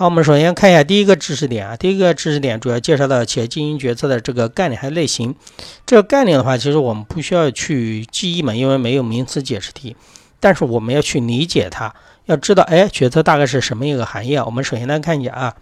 好，我们首先看一下第一个知识点啊，第一个知识点主要介绍到企业经营决策的这个概念还有类型。这个概念的话，其实我们不需要去记忆嘛，因为没有名词解释题。但是我们要去理解它，要知道，哎，决策大概是什么一个含义啊？我们首先来看一下啊，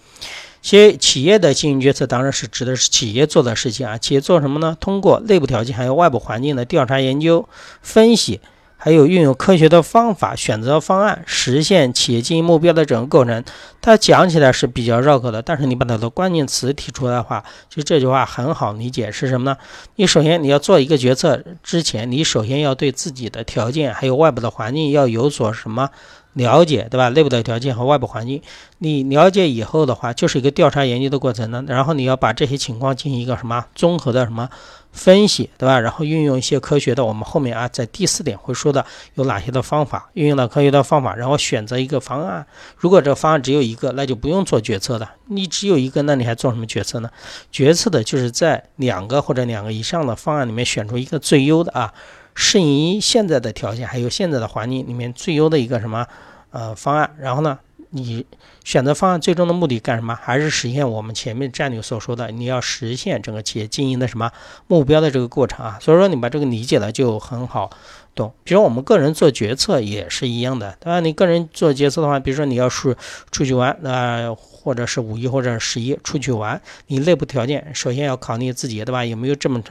企企业的经营决策当然是指的是企业做的事情啊。企业做什么呢？通过内部条件还有外部环境的调查研究、分析。还有运用科学的方法选择方案，实现企业经营目标的整个过程。它讲起来是比较绕口的，但是你把它的关键词提出来的话，其实这句话很好理解，是什么呢？你首先你要做一个决策之前，你首先要对自己的条件还有外部的环境要有所什么了解，对吧？内部的条件和外部环境，你了解以后的话，就是一个调查研究的过程呢。然后你要把这些情况进行一个什么综合的什么。分析对吧？然后运用一些科学的，我们后面啊在第四点会说的有哪些的方法，运用到科学的方法，然后选择一个方案。如果这个方案只有一个，那就不用做决策的。你只有一个，那你还做什么决策呢？决策的就是在两个或者两个以上的方案里面选出一个最优的啊，适应于现在的条件还有现在的环境里面最优的一个什么呃方案，然后呢？你选择方案最终的目的干什么？还是实现我们前面战略所说的，你要实现整个企业经营的什么目标的这个过程啊？所以说你把这个理解了就很好懂。比如我们个人做决策也是一样的，对吧？你个人做决策的话，比如说你要是出去玩，那或者是五一或者十一出去玩，你内部条件首先要考虑自己，对吧？有没有这么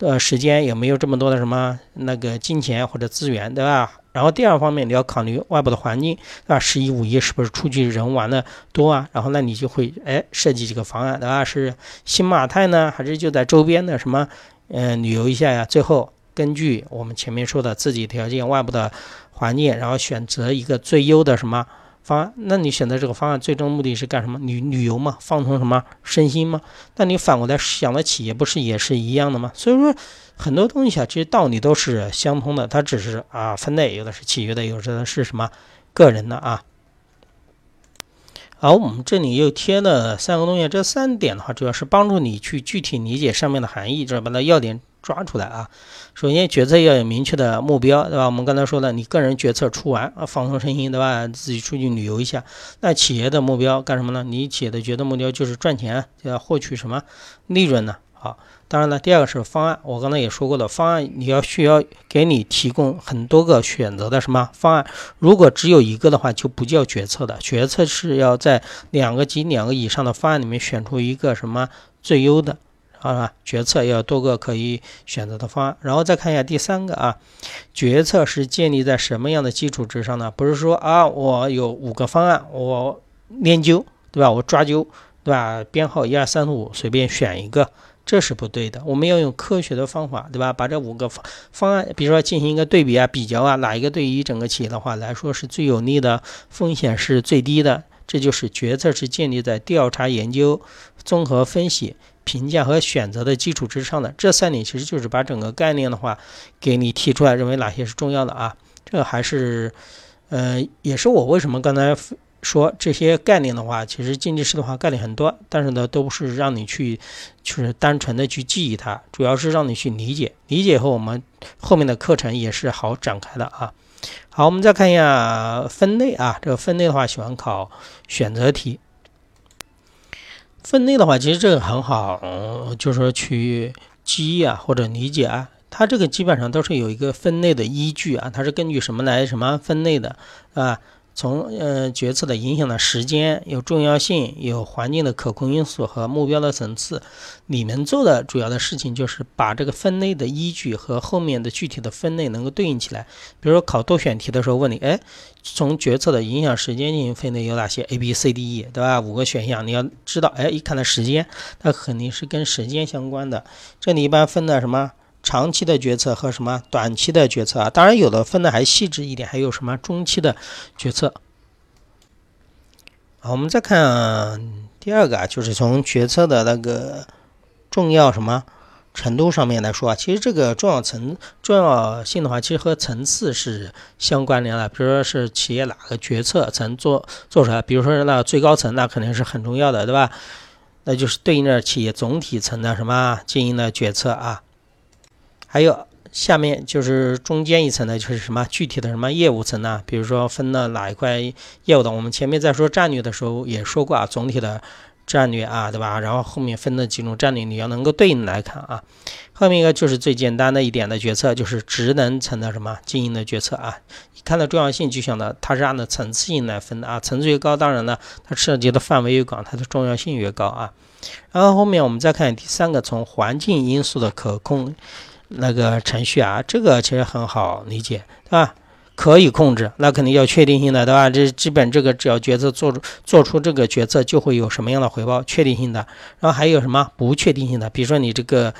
呃时间？有没有这么多的什么那个金钱或者资源，对吧？然后第二方面，你要考虑外部的环境，对吧？十一、五一是不是出去人玩的多啊？然后那你就会哎设计几个方案，对吧？是新马泰呢，还是就在周边的什么嗯旅游一下呀？最后根据我们前面说的自己条件、外部的环境，然后选择一个最优的什么方案？那你选择这个方案，最终目的是干什么？旅旅游嘛，放松什么身心嘛？那你反过来想的企业不是也是一样的吗？所以说。很多东西啊，其实道理都是相通的，它只是啊分类，有的是企业的，有的是什么个人的啊。好，我们这里又贴了三个东西，这三点的话，主要是帮助你去具体理解上面的含义，就是把它要点抓出来啊。首先，决策要有明确的目标，对吧？我们刚才说的，你个人决策出完啊，放松身心，对吧？自己出去旅游一下。那企业的目标干什么呢？你企业的决策目标就是赚钱，就要获取什么利润呢？好。当然了，第二个是方案，我刚才也说过的，方案你要需要给你提供很多个选择的什么方案，如果只有一个的话，就不叫决策的。决策是要在两个及两个以上的方案里面选出一个什么最优的，啊，决策要多个可以选择的方案。然后再看一下第三个啊，决策是建立在什么样的基础之上呢？不是说啊，我有五个方案，我研究，对吧？我抓阄，对吧？编号一二三四五，随便选一个。这是不对的，我们要用科学的方法，对吧？把这五个方方案，比如说进行一个对比啊、比较啊，哪一个对于整个企业的话来说是最有利的，风险是最低的，这就是决策是建立在调查研究、综合分析、评价和选择的基础之上的。这三点其实就是把整个概念的话给你提出来，认为哪些是重要的啊？这个还是，呃，也是我为什么刚才。说这些概念的话，其实经济师的话概念很多，但是呢，都不是让你去，就是单纯的去记忆它，主要是让你去理解。理解后，我们后面的课程也是好展开的啊。好，我们再看一下分类啊，这个分类的话喜欢考选择题。分类的话，其实这个很好，就是说去记忆啊或者理解啊，它这个基本上都是有一个分类的依据啊，它是根据什么来什么分类的啊？从呃决策的影响的时间有重要性，有环境的可控因素和目标的层次。你们做的主要的事情就是把这个分类的依据和后面的具体的分类能够对应起来。比如说考多选题的时候问你，哎，从决策的影响时间进行分类有哪些？A、B、C、D、E，对吧？五个选项你要知道，哎，一看到时间，它肯定是跟时间相关的。这里一般分的什么？长期的决策和什么短期的决策啊？当然有的分的还细致一点，还有什么中期的决策。好，我们再看第二个啊，就是从决策的那个重要什么程度上面来说啊，其实这个重要层重要性的话，其实和层次是相关联的。比如说是企业哪个决策层做做出来，比如说那最高层，那肯定是很重要的，对吧？那就是对应着企业总体层的什么经营的决策啊。还有下面就是中间一层呢，就是什么具体的什么业务层呢？比如说分了哪一块业务的，我们前面在说战略的时候也说过啊，总体的战略啊，对吧？然后后面分的几种战略，你要能够对应来看啊。后面一个就是最简单的一点的决策，就是职能层的什么经营的决策啊。看到重要性就想到它是按照层次性来分的啊，层次越高，当然呢，它涉及的范围越广，它的重要性越高啊。然后后面我们再看第三个，从环境因素的可控那个程序啊，这个其实很好理解，对吧？可以控制，那肯定要确定性的，对吧？这基本这个只要决策做出做出这个决策，就会有什么样的回报，确定性的。然后还有什么不确定性的？比如说你这个。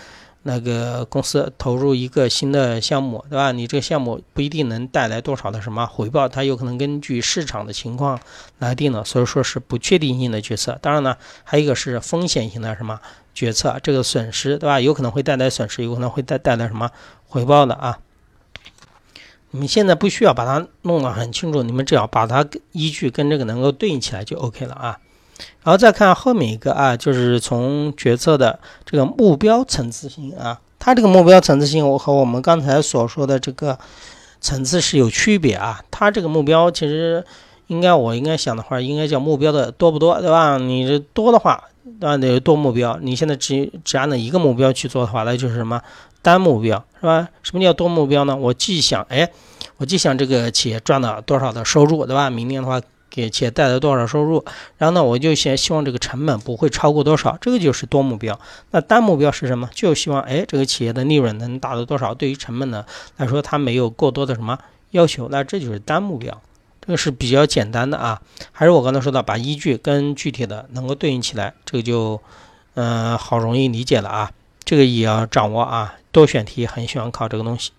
那个公司投入一个新的项目，对吧？你这个项目不一定能带来多少的什么回报，它有可能根据市场的情况来定的，所以说是不确定性的决策。当然呢，还有一个是风险型的什么决策，这个损失，对吧？有可能会带来损失，有可能会带带来什么回报的啊？你们现在不需要把它弄得很清楚，你们只要把它依据跟这个能够对应起来就 OK 了啊。然后再看后面一个啊，就是从决策的这个目标层次性啊，它这个目标层次性，我和我们刚才所说的这个层次是有区别啊。它这个目标其实应该我应该想的话，应该叫目标的多不多，对吧？你这多的话，那得多目标。你现在只只按照一个目标去做的话，那就是什么单目标，是吧？什么叫多目标呢？我既想哎，我既想这个企业赚了多少的收入，对吧？明年的话。给企业带来多少收入？然后呢，我就先希望这个成本不会超过多少，这个就是多目标。那单目标是什么？就希望哎，这个企业的利润能达到多少？对于成本呢来说，它没有过多的什么要求，那这就是单目标。这个是比较简单的啊。还是我刚才说的，把依据跟具体的能够对应起来，这个就嗯好容易理解了啊。这个也要掌握啊。多选题很喜欢考这个东西。